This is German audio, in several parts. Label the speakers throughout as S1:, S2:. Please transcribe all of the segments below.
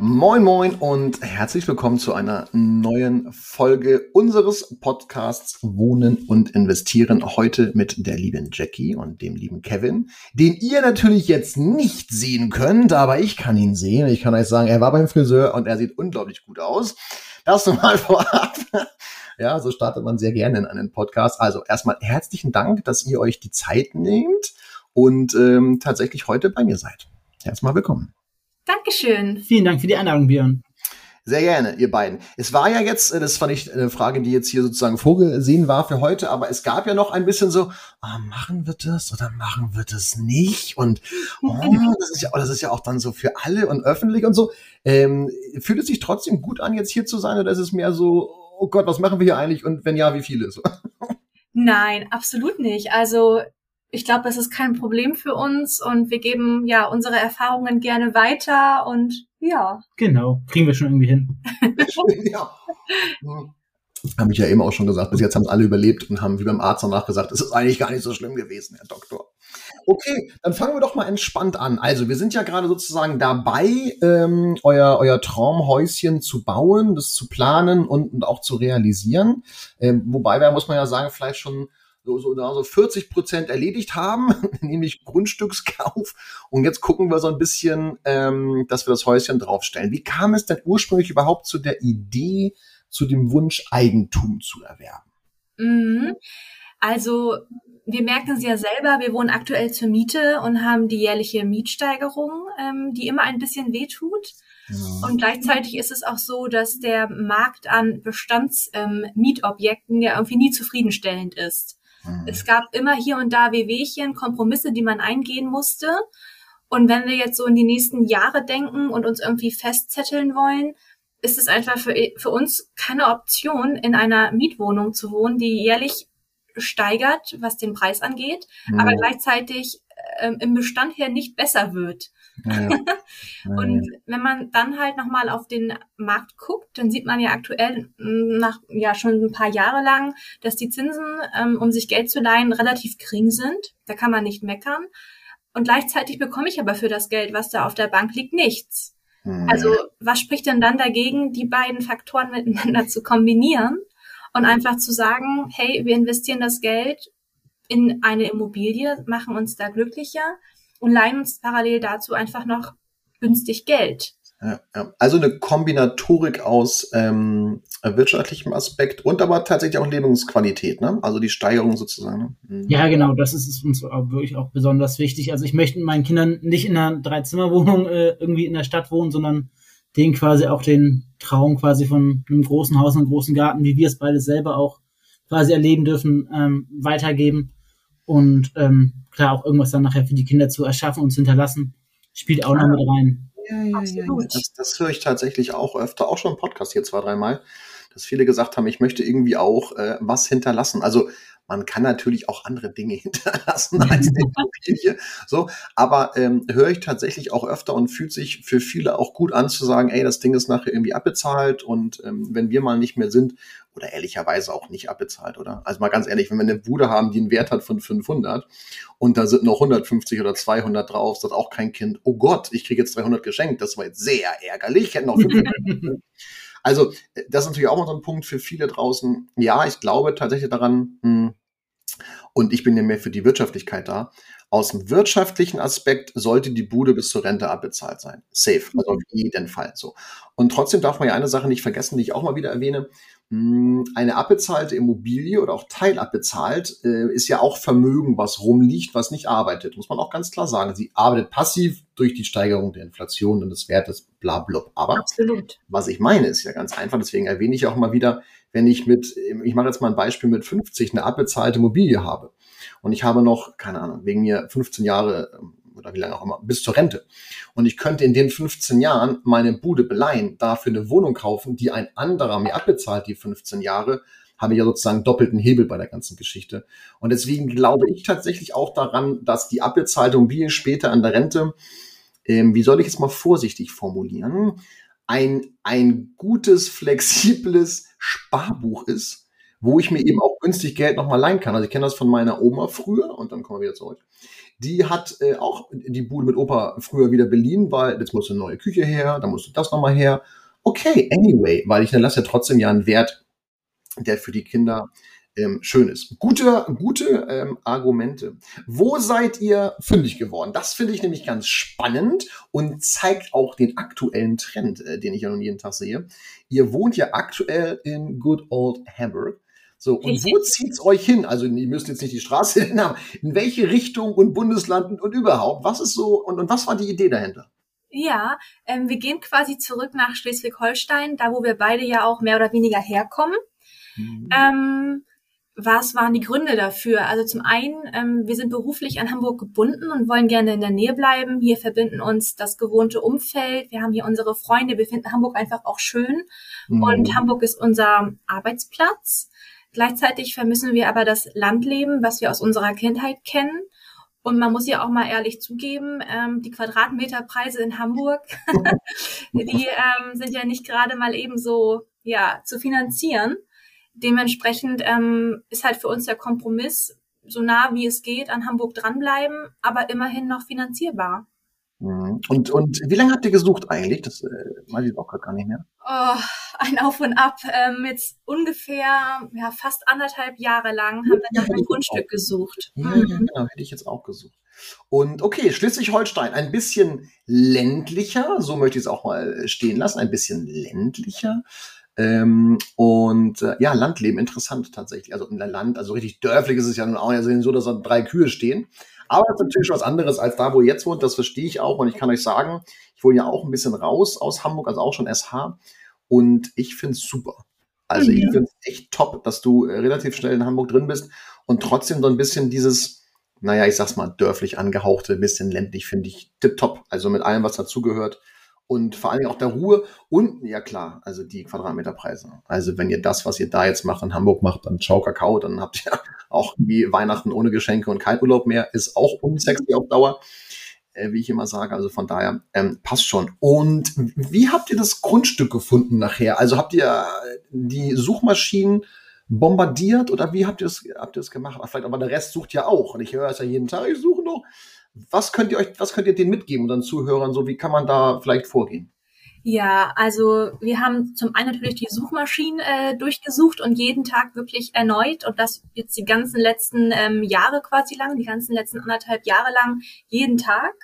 S1: Moin Moin und herzlich willkommen zu einer neuen Folge unseres Podcasts Wohnen und Investieren. Heute mit der lieben Jackie und dem lieben Kevin, den ihr natürlich jetzt nicht sehen könnt, aber ich kann ihn sehen. Ich kann euch sagen, er war beim Friseur und er sieht unglaublich gut aus. Das mal vorab. Ja, so startet man sehr gerne in einen Podcast. Also erstmal herzlichen Dank, dass ihr euch die Zeit nehmt und ähm, tatsächlich heute bei mir seid. Erstmal willkommen.
S2: Dankeschön.
S3: Vielen Dank für die Einladung, Björn.
S1: Sehr gerne, ihr beiden. Es war ja jetzt, äh, das fand ich eine Frage, die jetzt hier sozusagen vorgesehen war für heute, aber es gab ja noch ein bisschen so, ah, machen wir das oder machen wir das nicht? Und oh, das, ist ja, das ist ja auch dann so für alle und öffentlich und so. Ähm, fühlt es sich trotzdem gut an, jetzt hier zu sein oder ist es mehr so, oh Gott, was machen wir hier eigentlich und wenn ja, wie viele? So.
S2: Nein, absolut nicht. Also ich glaube, das ist kein Problem für uns und wir geben ja unsere Erfahrungen gerne weiter und ja.
S3: Genau, kriegen wir schon irgendwie hin.
S1: ja. Habe ich ja eben auch schon gesagt. Bis jetzt haben es alle überlebt und haben wie beim Arzt danach gesagt, es ist eigentlich gar nicht so schlimm gewesen, Herr Doktor. Okay, dann fangen wir doch mal entspannt an. Also, wir sind ja gerade sozusagen dabei, ähm, euer, euer Traumhäuschen zu bauen, das zu planen und, und auch zu realisieren. Ähm, wobei, da muss man ja sagen, vielleicht schon so, so, so 40 Prozent erledigt haben, nämlich Grundstückskauf. Und jetzt gucken wir so ein bisschen, ähm, dass wir das Häuschen draufstellen. Wie kam es denn ursprünglich überhaupt zu der Idee, zu dem Wunsch, Eigentum zu erwerben?
S2: Mhm. Also wir merken es ja selber, wir wohnen aktuell zur Miete und haben die jährliche Mietsteigerung, ähm, die immer ein bisschen wehtut. Ja. Und gleichzeitig ist es auch so, dass der Markt an Bestandsmietobjekten ähm, ja irgendwie nie zufriedenstellend ist. Mhm. Es gab immer hier und da Wehwehchen, Kompromisse, die man eingehen musste. Und wenn wir jetzt so in die nächsten Jahre denken und uns irgendwie festzetteln wollen, ist es einfach für, für uns keine Option, in einer Mietwohnung zu wohnen, die jährlich steigert, was den Preis angeht, mhm. aber gleichzeitig äh, im Bestand her nicht besser wird. Ja. und wenn man dann halt nochmal auf den Markt guckt, dann sieht man ja aktuell nach ja schon ein paar Jahre lang, dass die Zinsen, ähm, um sich Geld zu leihen, relativ gering sind. Da kann man nicht meckern. Und gleichzeitig bekomme ich aber für das Geld, was da auf der Bank liegt, nichts. Mhm. Also was spricht denn dann dagegen, die beiden Faktoren miteinander zu kombinieren und einfach zu sagen, hey, wir investieren das Geld in eine Immobilie, machen uns da glücklicher und leihen uns parallel dazu einfach noch günstig Geld.
S1: Ja, ja. Also eine Kombinatorik aus ähm, wirtschaftlichem Aspekt und aber tatsächlich auch Lebensqualität, ne? Also die Steigerung sozusagen. Ne?
S3: Mhm. Ja, genau, das ist uns auch wirklich auch besonders wichtig. Also ich möchte meinen Kindern nicht in einer Dreizimmerwohnung äh, irgendwie in der Stadt wohnen, sondern denen quasi auch den Traum quasi von einem großen Haus und einem großen Garten, wie wir es beide selber auch quasi erleben dürfen, ähm, weitergeben. Und ähm, klar, auch irgendwas dann nachher für die Kinder zu erschaffen und zu hinterlassen, spielt auch noch mit rein.
S1: Ja, ja, ja. Das, das höre ich tatsächlich auch öfter, auch schon im Podcast hier zwei, dreimal, dass viele gesagt haben, ich möchte irgendwie auch äh, was hinterlassen. Also man kann natürlich auch andere Dinge hinterlassen als die Immobilie. So, aber ähm, höre ich tatsächlich auch öfter und fühlt sich für viele auch gut an zu sagen, ey, das Ding ist nachher irgendwie abbezahlt und ähm, wenn wir mal nicht mehr sind, oder ehrlicherweise auch nicht abbezahlt, oder? Also mal ganz ehrlich, wenn wir eine Bude haben, die einen Wert hat von 500 und da sind noch 150 oder 200 drauf, sagt auch kein Kind, oh Gott, ich kriege jetzt 300 geschenkt, das war jetzt sehr ärgerlich, ich hätte noch 500. also das ist natürlich auch mal so ein Punkt für viele draußen. Ja, ich glaube tatsächlich daran, hm, und ich bin ja mehr für die Wirtschaftlichkeit da. Aus dem wirtschaftlichen Aspekt sollte die Bude bis zur Rente abbezahlt sein. Safe, also auf jeden Fall so. Und trotzdem darf man ja eine Sache nicht vergessen, die ich auch mal wieder erwähne. Hm, eine abbezahlte Immobilie oder auch teilabbezahlt äh, ist ja auch Vermögen, was rumliegt, was nicht arbeitet. Muss man auch ganz klar sagen. Sie arbeitet passiv durch die Steigerung der Inflation und des Wertes, bla, bla. Aber Absolut. was ich meine, ist ja ganz einfach. Deswegen erwähne ich auch mal wieder, wenn ich mit, ich mache jetzt mal ein Beispiel mit 50 eine abbezahlte Immobilie habe und ich habe noch, keine Ahnung, wegen mir 15 Jahre oder wie lange auch immer, bis zur Rente. Und ich könnte in den 15 Jahren meine Bude beleihen, dafür eine Wohnung kaufen, die ein anderer mir abbezahlt, die 15 Jahre, habe ich ja sozusagen doppelten Hebel bei der ganzen Geschichte. Und deswegen glaube ich tatsächlich auch daran, dass die abbezahlte Immobilie später an der Rente, ähm, wie soll ich es mal vorsichtig formulieren, ein, ein gutes, flexibles Sparbuch ist, wo ich mir eben auch günstig Geld nochmal leihen kann. Also ich kenne das von meiner Oma früher und dann kommen wir wieder zurück. Die hat äh, auch die Bude mit Opa früher wieder beliehen, weil jetzt musste eine neue Küche her, dann musste das nochmal her. Okay, anyway, weil ich dann lasse ja trotzdem ja einen Wert, der für die Kinder ähm, schön ist. Gute, gute ähm, Argumente. Wo seid ihr fündig geworden? Das finde ich nämlich ganz spannend und zeigt auch den aktuellen Trend, äh, den ich ja nun jeden Tag sehe. Ihr wohnt ja aktuell in Good Old Hamburg. So, und wo zieht's euch hin? Also, ihr müsst jetzt nicht die Straße haben. In welche Richtung und Bundesland und überhaupt? Was ist so, und, und was war die Idee dahinter?
S2: Ja, ähm, wir gehen quasi zurück nach Schleswig-Holstein, da wo wir beide ja auch mehr oder weniger herkommen. Mhm. Ähm, was waren die Gründe dafür? Also zum einen, ähm, wir sind beruflich an Hamburg gebunden und wollen gerne in der Nähe bleiben. Hier verbinden uns das gewohnte Umfeld. Wir haben hier unsere Freunde. Wir finden Hamburg einfach auch schön. Mhm. Und Hamburg ist unser Arbeitsplatz. Gleichzeitig vermissen wir aber das Landleben, was wir aus unserer Kindheit kennen. Und man muss ja auch mal ehrlich zugeben, ähm, die Quadratmeterpreise in Hamburg, die ähm, sind ja nicht gerade mal eben so ja, zu finanzieren. Dementsprechend ähm, ist halt für uns der Kompromiss, so nah wie es geht, an Hamburg dranbleiben, aber immerhin noch finanzierbar.
S1: Mhm. Und, und wie lange habt ihr gesucht eigentlich? Das äh, weiß ich auch gar nicht mehr.
S2: Oh, ein Auf und Ab. Ähm, jetzt ungefähr ja, fast anderthalb Jahre lang haben wir nach einem Grundstück auch. gesucht.
S1: Ja, mhm. genau, hätte ich jetzt auch gesucht. Und okay, Schleswig-Holstein, ein bisschen ländlicher, so möchte ich es auch mal stehen lassen, ein bisschen ländlicher. Ähm, und äh, ja, Landleben interessant tatsächlich. Also in der Land, also richtig dörflich ist es ja nun auch ja so, dass da drei Kühe stehen. Aber das ist natürlich was anderes als da, wo ihr jetzt wohnt. Das verstehe ich auch. Und ich kann euch sagen, ich wohne ja auch ein bisschen raus aus Hamburg, also auch schon SH. Und ich finde es super. Also ich finde es echt top, dass du äh, relativ schnell in Hamburg drin bist und trotzdem so ein bisschen dieses, naja, ich sag's mal, dörflich angehauchte, bisschen ländlich, finde ich tipptopp. Also mit allem, was dazugehört und vor Dingen auch der Ruhe und ja klar, also die Quadratmeterpreise. Also wenn ihr das, was ihr da jetzt macht in Hamburg macht, dann ciao Kakao, dann habt ihr auch wie Weihnachten ohne Geschenke und kein Urlaub mehr, ist auch unsexy auf Dauer, äh, wie ich immer sage. Also von daher ähm, passt schon. Und wie habt ihr das Grundstück gefunden nachher? Also habt ihr die Suchmaschinen bombardiert oder wie habt ihr es habt ihr es gemacht? Vielleicht aber der Rest sucht ja auch. Und ich höre es ja jeden Tag, ich suche noch was könnt ihr euch, was könnt ihr denen mitgeben, unseren Zuhörern, so wie kann man da vielleicht vorgehen?
S2: Ja, also wir haben zum einen natürlich die Suchmaschinen äh, durchgesucht und jeden Tag wirklich erneut und das jetzt die ganzen letzten ähm, Jahre quasi lang, die ganzen letzten anderthalb Jahre lang jeden Tag.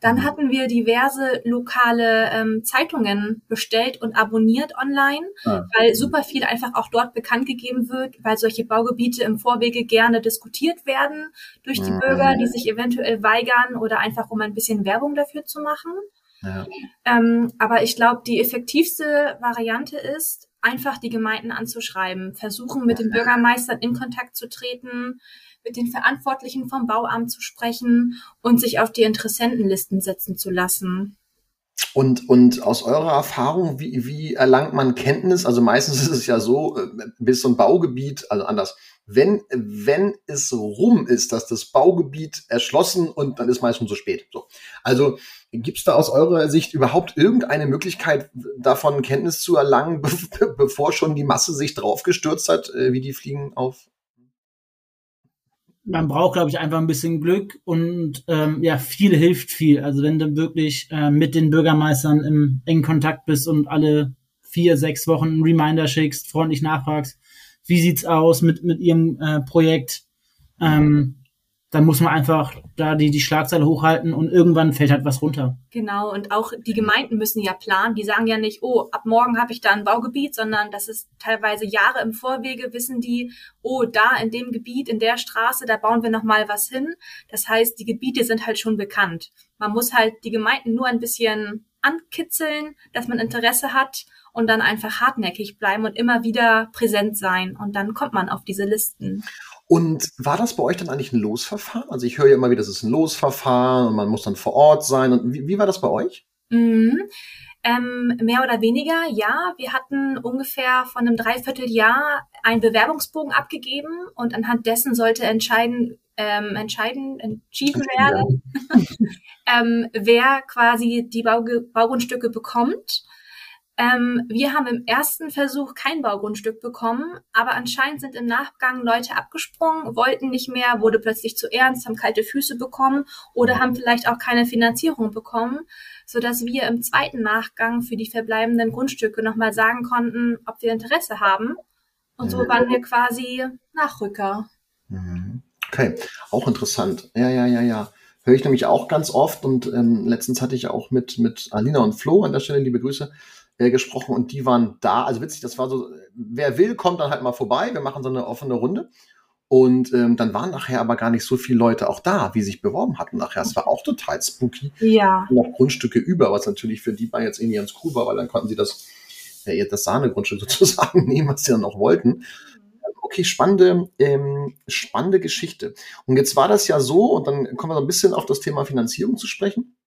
S2: Dann mhm. hatten wir diverse lokale ähm, Zeitungen bestellt und abonniert online, ah. weil super viel einfach auch dort bekannt gegeben wird, weil solche Baugebiete im Vorwege gerne diskutiert werden durch die mhm. Bürger, die sich eventuell weigern oder einfach um ein bisschen Werbung dafür zu machen. Ja. Ähm, aber ich glaube, die effektivste Variante ist, einfach die Gemeinden anzuschreiben, versuchen mit den Bürgermeistern in Kontakt zu treten, mit den Verantwortlichen vom Bauamt zu sprechen und sich auf die Interessentenlisten setzen zu lassen.
S1: Und, und aus eurer Erfahrung, wie, wie erlangt man Kenntnis? Also meistens ist es ja so, äh, bis so ein Baugebiet, also anders, wenn, wenn es rum ist, dass das Baugebiet erschlossen und dann ist meistens schon zu spät. So. Also gibt es da aus eurer Sicht überhaupt irgendeine Möglichkeit, davon Kenntnis zu erlangen, be bevor schon die Masse sich draufgestürzt hat, äh, wie die Fliegen auf
S3: man braucht, glaube ich, einfach ein bisschen Glück und ähm, ja, viel hilft viel. Also wenn du wirklich äh, mit den Bürgermeistern im engen Kontakt bist und alle vier, sechs Wochen einen Reminder schickst, freundlich nachfragst, wie sieht's aus mit, mit ihrem äh, Projekt, ähm, dann muss man einfach da die, die Schlagzeile hochhalten und irgendwann fällt halt was runter.
S2: Genau, und auch die Gemeinden müssen ja planen. Die sagen ja nicht, oh, ab morgen habe ich da ein Baugebiet, sondern das ist teilweise Jahre im Vorwege, wissen die, oh, da in dem Gebiet, in der Straße, da bauen wir nochmal was hin. Das heißt, die Gebiete sind halt schon bekannt. Man muss halt die Gemeinden nur ein bisschen ankitzeln, dass man Interesse hat und dann einfach hartnäckig bleiben und immer wieder präsent sein. Und dann kommt man auf diese Listen.
S1: Und war das bei euch dann eigentlich ein Losverfahren? Also ich höre ja immer wieder, das ist ein Losverfahren und man muss dann vor Ort sein. Und wie, wie war das bei euch?
S2: Mhm. Ähm, mehr oder weniger, ja. Wir hatten ungefähr von einem Dreivierteljahr einen Bewerbungsbogen abgegeben und anhand dessen sollte entscheiden, ähm, entscheiden, entschieden werden, ähm, wer quasi die Bauge Baugrundstücke bekommt. Ähm, wir haben im ersten Versuch kein Baugrundstück bekommen, aber anscheinend sind im Nachgang Leute abgesprungen, wollten nicht mehr, wurde plötzlich zu ernst, haben kalte Füße bekommen oder haben vielleicht auch keine Finanzierung bekommen, so dass wir im zweiten Nachgang für die verbleibenden Grundstücke nochmal sagen konnten, ob wir Interesse haben. Und so waren wir quasi Nachrücker.
S1: Mhm. Okay, auch interessant. Ja, ja, ja, ja. Höre ich nämlich auch ganz oft und ähm, letztens hatte ich auch mit, mit Alina und Flo an der Stelle, liebe Grüße, äh, gesprochen und die waren da. Also witzig, das war so, wer will, kommt dann halt mal vorbei. Wir machen so eine offene Runde. Und ähm, dann waren nachher aber gar nicht so viele Leute auch da, wie sich beworben hatten nachher. Es war auch total spooky.
S2: Ja.
S1: Noch Grundstücke über, was natürlich für die beiden jetzt irgendwie ganz cool war, weil dann konnten sie das, ja, das Sahnegrundstück sozusagen nehmen, was sie dann auch wollten. Okay, spannende, ähm, spannende Geschichte. Und jetzt war das ja so, und dann kommen wir so ein bisschen auf das Thema Finanzierung zu sprechen.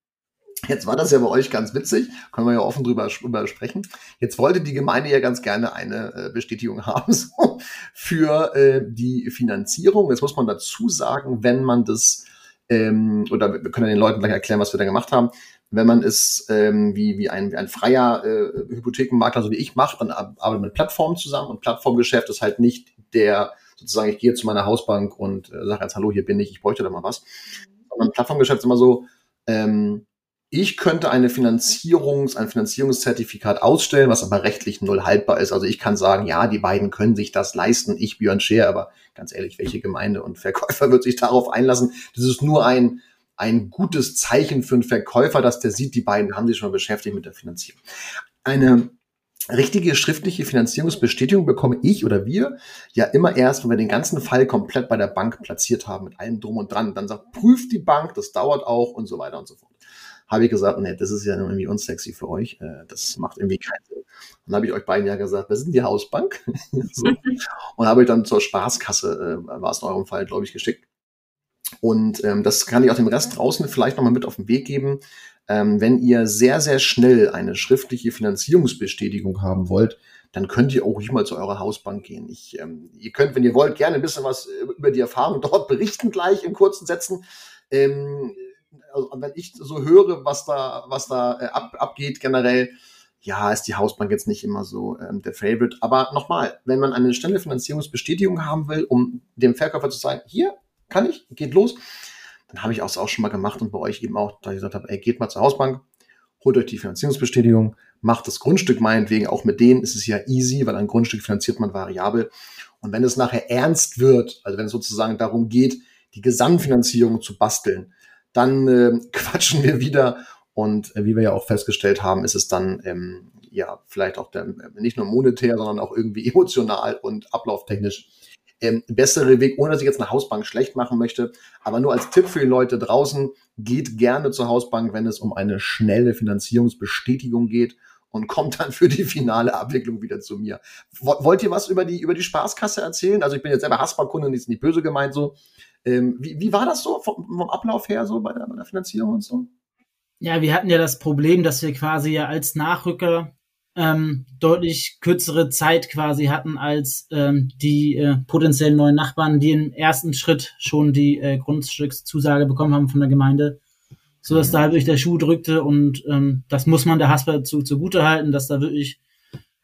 S1: Jetzt war das ja bei euch ganz witzig, können wir ja offen drüber, drüber sprechen. Jetzt wollte die Gemeinde ja ganz gerne eine äh, Bestätigung haben so, für äh, die Finanzierung. Jetzt muss man dazu sagen, wenn man das, ähm, oder wir können den Leuten gleich erklären, was wir da gemacht haben, wenn man es ähm, wie, wie, ein, wie ein freier äh, Hypothekenmakler, so wie ich mache, dann arbeitet mit Plattformen zusammen und Plattformgeschäft ist halt nicht der, sozusagen, ich gehe zu meiner Hausbank und äh, sage jetzt, hallo, hier bin ich, ich bräuchte da mal was. Sondern Plattformgeschäft ist immer so, ähm, ich könnte eine Finanzierungs, ein Finanzierungszertifikat ausstellen, was aber rechtlich null haltbar ist. Also ich kann sagen, ja, die beiden können sich das leisten, ich Björn Scheer, aber ganz ehrlich, welche Gemeinde und Verkäufer wird sich darauf einlassen? Das ist nur ein, ein gutes Zeichen für einen Verkäufer, dass der sieht, die beiden haben sich schon beschäftigt mit der Finanzierung. Eine richtige schriftliche Finanzierungsbestätigung bekomme ich oder wir ja immer erst, wenn wir den ganzen Fall komplett bei der Bank platziert haben, mit allem drum und dran. Dann sagt, prüft die Bank, das dauert auch und so weiter und so fort habe ich gesagt, nee, das ist ja irgendwie unsexy für euch. Äh, das macht irgendwie keinen Sinn. Dann habe ich euch beiden ja gesagt, wir sind die Hausbank. so. Und habe ich dann zur Spaßkasse, äh, war es in eurem Fall, glaube ich, geschickt. Und ähm, das kann ich auch dem Rest draußen vielleicht nochmal mit auf den Weg geben. Ähm, wenn ihr sehr, sehr schnell eine schriftliche Finanzierungsbestätigung haben wollt, dann könnt ihr auch ruhig mal zu eurer Hausbank gehen. Ich, ähm, ihr könnt, wenn ihr wollt, gerne ein bisschen was über die Erfahrung dort berichten, gleich in kurzen Sätzen. Ähm, also wenn ich so höre, was da, was da äh, ab, abgeht generell, ja, ist die Hausbank jetzt nicht immer so ähm, der Favorite. Aber nochmal, wenn man eine schnelle Finanzierungsbestätigung haben will, um dem Verkäufer zu sagen, hier kann ich, geht los, dann habe ich auch, auch schon mal gemacht und bei euch eben auch, da ich gesagt habe, ey, geht mal zur Hausbank, holt euch die Finanzierungsbestätigung, macht das Grundstück meinetwegen, auch mit denen ist es ja easy, weil ein Grundstück finanziert man variabel. Und wenn es nachher ernst wird, also wenn es sozusagen darum geht, die Gesamtfinanzierung zu basteln, dann äh, quatschen wir wieder. Und äh, wie wir ja auch festgestellt haben, ist es dann ähm, ja vielleicht auch der, nicht nur monetär, sondern auch irgendwie emotional und ablauftechnisch ähm, bessere Weg, ohne dass ich jetzt eine Hausbank schlecht machen möchte. Aber nur als Tipp für die Leute draußen, geht gerne zur Hausbank, wenn es um eine schnelle Finanzierungsbestätigung geht und kommt dann für die finale Abwicklung wieder zu mir. Wollt ihr was über die, über die Spaßkasse erzählen? Also ich bin jetzt selber Haspa-Kunde, ist nicht böse gemeint so. Ähm, wie, wie war das so vom, vom Ablauf her so bei der, bei der Finanzierung und so?
S3: Ja, wir hatten ja das Problem, dass wir quasi ja als Nachrücker ähm, deutlich kürzere Zeit quasi hatten als ähm, die äh, potenziellen neuen Nachbarn, die im ersten Schritt schon die äh, Grundstückszusage bekommen haben von der Gemeinde, so dass mhm. da halt wirklich der Schuh drückte und ähm, das muss man der Hasper zu, zugute halten, dass da wirklich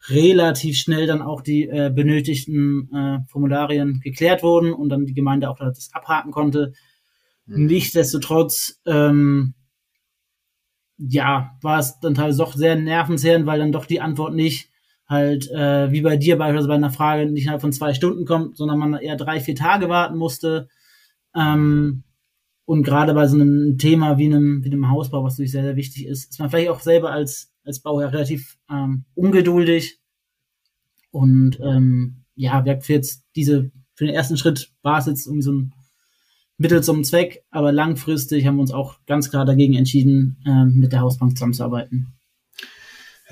S3: relativ schnell dann auch die äh, benötigten äh, Formularien geklärt wurden und dann die Gemeinde auch das abhaken konnte. Mhm. Nichtsdestotrotz, ähm, ja, war es dann teilweise doch sehr nervenzehrend, weil dann doch die Antwort nicht halt äh, wie bei dir beispielsweise bei einer Frage nicht innerhalb von zwei Stunden kommt, sondern man eher drei, vier Tage warten musste. Ähm, und gerade bei so einem Thema wie einem, wie einem Hausbau, was natürlich sehr, sehr wichtig ist, ist man vielleicht auch selber als als Bauherr relativ ähm, ungeduldig. Und ähm, ja, für jetzt diese, für den ersten Schritt war es jetzt irgendwie so ein Mittel zum Zweck, aber langfristig haben wir uns auch ganz klar dagegen entschieden, äh, mit der Hausbank zusammenzuarbeiten.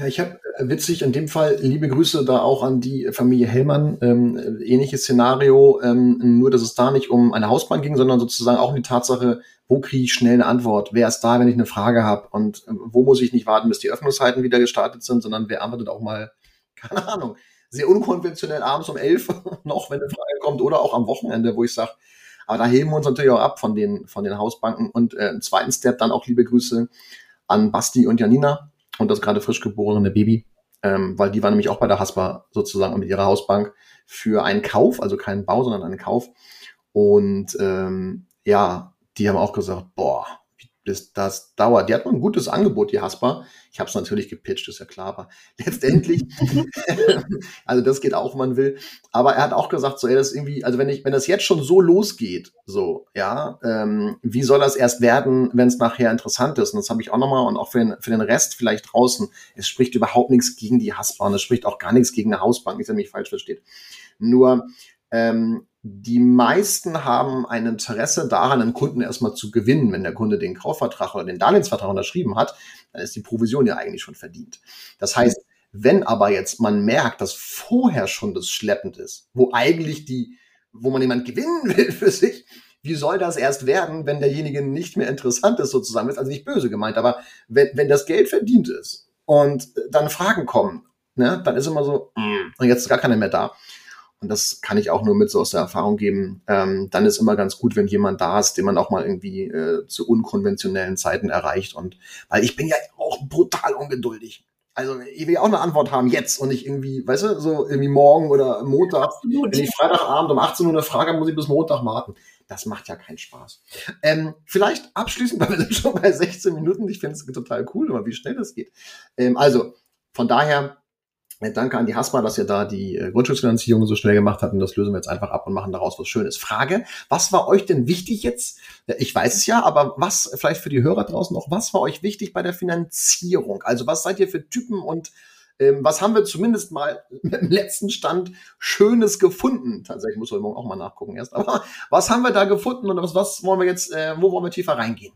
S1: Ich habe äh, witzig in dem Fall liebe Grüße da auch an die Familie Hellmann. Ähm, ähnliches Szenario, ähm, nur dass es da nicht um eine Hausbank ging, sondern sozusagen auch um die Tatsache, wo kriege ich schnell eine Antwort? Wer ist da, wenn ich eine Frage habe? Und ähm, wo muss ich nicht warten, bis die Öffnungszeiten wieder gestartet sind, sondern wer antwortet auch mal, keine Ahnung, sehr unkonventionell abends um elf noch, wenn eine Frage kommt, oder auch am Wochenende, wo ich sage, aber da heben wir uns natürlich auch ab von den, von den Hausbanken. Und äh, im zweiten Step dann auch liebe Grüße an Basti und Janina und das gerade frisch geborene Baby, ähm, weil die war nämlich auch bei der Haspa sozusagen mit ihrer Hausbank für einen Kauf, also keinen Bau, sondern einen Kauf. Und ähm, ja, die haben auch gesagt, boah, bis das dauert. Die hat ein gutes Angebot, die Haspa. Ich habe es natürlich gepitcht, ist ja klar, aber letztendlich, also das geht auch, wenn man will. Aber er hat auch gesagt, so, ey, das irgendwie, also wenn ich, wenn das jetzt schon so losgeht, so, ja, ähm, wie soll das erst werden, wenn es nachher interessant ist? Und das habe ich auch nochmal und auch für den, für den Rest vielleicht draußen. Es spricht überhaupt nichts gegen die Haspa und es spricht auch gar nichts gegen eine Hausbank, nicht, dass mich falsch versteht. Nur, ähm, die meisten haben ein Interesse daran, einen Kunden erstmal zu gewinnen. Wenn der Kunde den Kaufvertrag oder den Darlehensvertrag unterschrieben hat, dann ist die Provision ja eigentlich schon verdient. Das heißt, wenn aber jetzt man merkt, dass vorher schon das schleppend ist, wo eigentlich die, wo man jemand gewinnen will für sich, wie soll das erst werden, wenn derjenige nicht mehr interessant ist sozusagen? Ist also nicht böse gemeint, aber wenn, wenn das Geld verdient ist und dann Fragen kommen, ne, dann ist immer so, mm, und jetzt ist gar keiner mehr da und das kann ich auch nur mit so aus der Erfahrung geben, ähm, dann ist immer ganz gut, wenn jemand da ist, den man auch mal irgendwie äh, zu unkonventionellen Zeiten erreicht. Und weil ich bin ja auch brutal ungeduldig. Also ich will ja auch eine Antwort haben jetzt und nicht irgendwie, weißt du, so irgendwie morgen oder Montag. Absolut. Wenn ich Freitagabend um 18 Uhr eine Frage habe, muss ich bis Montag warten. Das macht ja keinen Spaß. Ähm, vielleicht abschließend, weil wir sind schon bei 16 Minuten. Ich finde es total cool, aber wie schnell das geht. Ähm, also von daher danke an die Haspa, dass ihr da die äh, Grundschutzfinanzierung so schnell gemacht habt und das lösen wir jetzt einfach ab und machen daraus was Schönes. Frage, was war euch denn wichtig jetzt? Ich weiß es ja, aber was vielleicht für die Hörer draußen noch, was war euch wichtig bei der Finanzierung? Also was seid ihr für Typen und ähm, was haben wir zumindest mal im letzten Stand Schönes gefunden? Tatsächlich muss ich morgen auch mal nachgucken erst. Aber was haben wir da gefunden und was, was wollen wir jetzt, äh, wo wollen wir tiefer reingehen?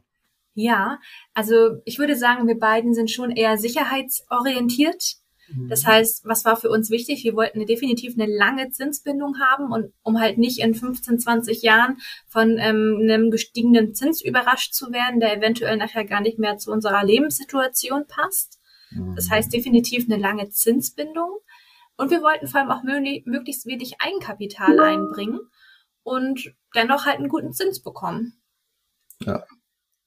S2: Ja, also ich würde sagen, wir beiden sind schon eher sicherheitsorientiert. Das mhm. heißt, was war für uns wichtig? Wir wollten definitiv eine lange Zinsbindung haben und um halt nicht in 15, 20 Jahren von ähm, einem gestiegenen Zins überrascht zu werden, der eventuell nachher gar nicht mehr zu unserer Lebenssituation passt. Das heißt mhm. definitiv eine lange Zinsbindung. Und wir wollten vor allem auch möglichst wenig Eigenkapital einbringen und dennoch halt einen guten Zins bekommen.
S3: Ja,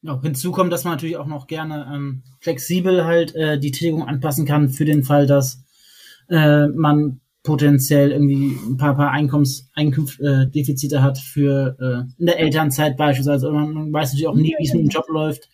S3: ja, hinzu kommt, dass man natürlich auch noch gerne ähm, flexibel halt äh, die Tilgung anpassen kann für den Fall, dass äh, man potenziell irgendwie ein paar, paar Einkommens, Einkünftdefizite äh, hat für äh, in der Elternzeit beispielsweise. Oder man weiß natürlich auch nie, wie es mit dem Job läuft,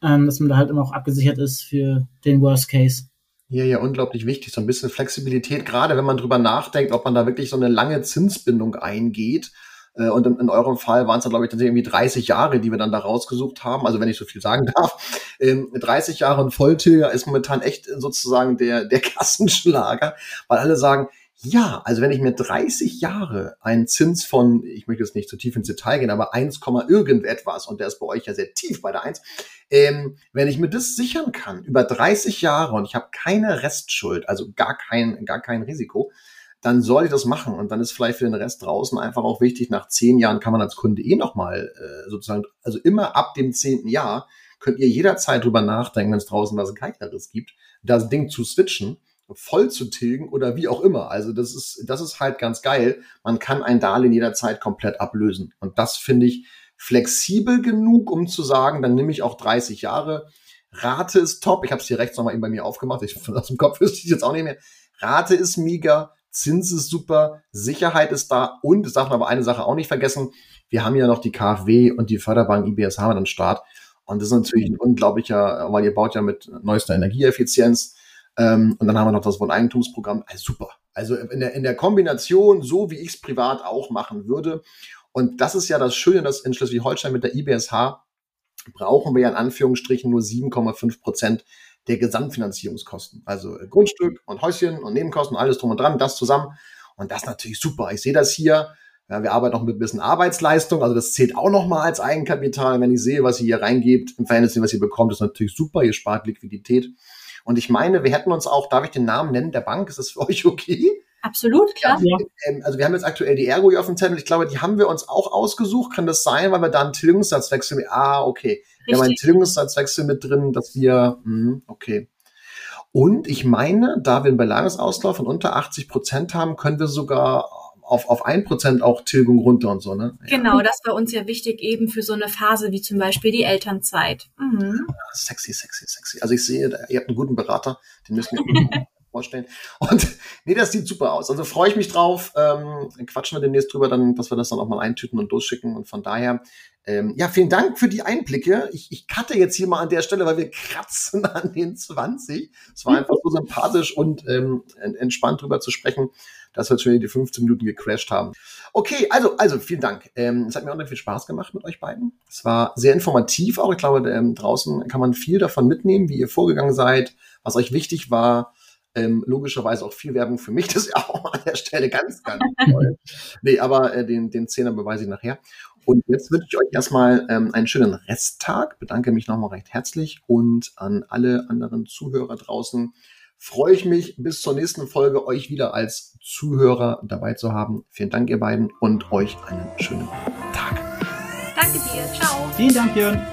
S3: ähm, dass man da halt immer auch abgesichert ist für den Worst Case.
S1: Ja, ja, unglaublich wichtig. So ein bisschen Flexibilität, gerade wenn man drüber nachdenkt, ob man da wirklich so eine lange Zinsbindung eingeht äh, und in, in eurem Fall waren es dann, glaube ich, tatsächlich irgendwie 30 Jahre, die wir dann da rausgesucht haben. Also wenn ich so viel sagen darf. 30 ähm, Jahre und Volltilger ist momentan echt sozusagen der, der Kassenschlager, weil alle sagen, ja, also wenn ich mir 30 Jahre einen Zins von, ich möchte jetzt nicht zu tief ins Detail gehen, aber 1, irgendetwas, und der ist bei euch ja sehr tief bei der 1, ähm, wenn ich mir das sichern kann über 30 Jahre und ich habe keine Restschuld, also gar kein, gar kein Risiko, dann soll ich das machen. Und dann ist vielleicht für den Rest draußen einfach auch wichtig, nach zehn Jahren kann man als Kunde eh nochmal äh, sozusagen, also immer ab dem zehnten Jahr könnt ihr jederzeit drüber nachdenken, wenn es draußen was Geileres gibt, das Ding zu switchen, voll zu tilgen oder wie auch immer. Also das ist, das ist halt ganz geil. Man kann ein Darlehen jederzeit komplett ablösen. Und das finde ich flexibel genug, um zu sagen, dann nehme ich auch 30 Jahre. Rate ist top. Ich habe es hier rechts nochmal eben bei mir aufgemacht. Ich, aus dem Kopf wüsste ich jetzt auch nicht mehr. Rate ist mega. Zins ist super, Sicherheit ist da und, das darf man aber eine Sache auch nicht vergessen, wir haben ja noch die KfW und die Förderbank IBS haben am Start. Und das ist natürlich ein unglaublicher, weil ihr baut ja mit neuester Energieeffizienz. Ähm, und dann haben wir noch das Wohneigentumsprogramm. Also super. Also in der, in der Kombination, so wie ich es privat auch machen würde. Und das ist ja das Schöne, dass in Schleswig-Holstein mit der IBSH brauchen wir ja in Anführungsstrichen nur 7,5 Prozent der Gesamtfinanzierungskosten. Also äh, Grundstück und Häuschen und Nebenkosten, alles drum und dran, das zusammen. Und das ist natürlich super. Ich sehe das hier. Ja, wir arbeiten auch mit ein bisschen Arbeitsleistung, also das zählt auch nochmal als Eigenkapital. Wenn ich sehe, was ihr hier reingebt, im Verhältnis zu dem, was ihr bekommt, ist natürlich super. Ihr spart Liquidität. Und ich meine, wir hätten uns auch, darf ich den Namen nennen, der Bank, ist das für euch okay?
S2: Absolut, klar.
S1: Ja, ähm, also wir haben jetzt aktuell die Ergo hier auf dem Zettel. Ich glaube, die haben wir uns auch ausgesucht. Kann das sein, weil wir da einen Tilgungssatzwechsel mit, ah, okay. Wir haben einen Tilgungssatzwechsel mit drin, dass wir, mh, okay. Und ich meine, da wir einen Belagerungsauslauf von unter 80 Prozent haben, können wir sogar auf, auf ein Prozent auch Tilgung runter und so, ne?
S2: Ja. Genau, das war uns ja wichtig eben für so eine Phase wie zum Beispiel die Elternzeit. Mhm.
S1: Sexy, sexy, sexy. Also ich sehe, ihr habt einen guten Berater, den müssen wir vorstellen. Und nee, das sieht super aus. Also freue ich mich drauf. Ähm, quatschen wir demnächst drüber, dann, dass wir das dann auch mal eintüten und losschicken. Und von daher, ähm, ja, vielen Dank für die Einblicke. Ich, ich cutte jetzt hier mal an der Stelle, weil wir kratzen an den 20. Es war einfach so sympathisch und ähm, entspannt drüber zu sprechen, dass wir jetzt schon die 15 Minuten gecrashed haben. Okay, also, also vielen Dank. Ähm, es hat mir auch viel Spaß gemacht mit euch beiden. Es war sehr informativ auch. Ich glaube, ähm, draußen kann man viel davon mitnehmen, wie ihr vorgegangen seid, was euch wichtig war ähm, logischerweise auch viel Werbung für mich, das ist ja auch an der Stelle ganz, ganz toll. nee, aber äh, den, den Zehner beweise ich nachher. Und jetzt wünsche ich euch erstmal ähm, einen schönen Resttag, bedanke mich nochmal recht herzlich und an alle anderen Zuhörer draußen freue ich mich bis zur nächsten Folge euch wieder als Zuhörer dabei zu haben. Vielen Dank ihr beiden und euch einen schönen Tag.
S2: Danke dir, ciao.
S3: Vielen Dank, Björn.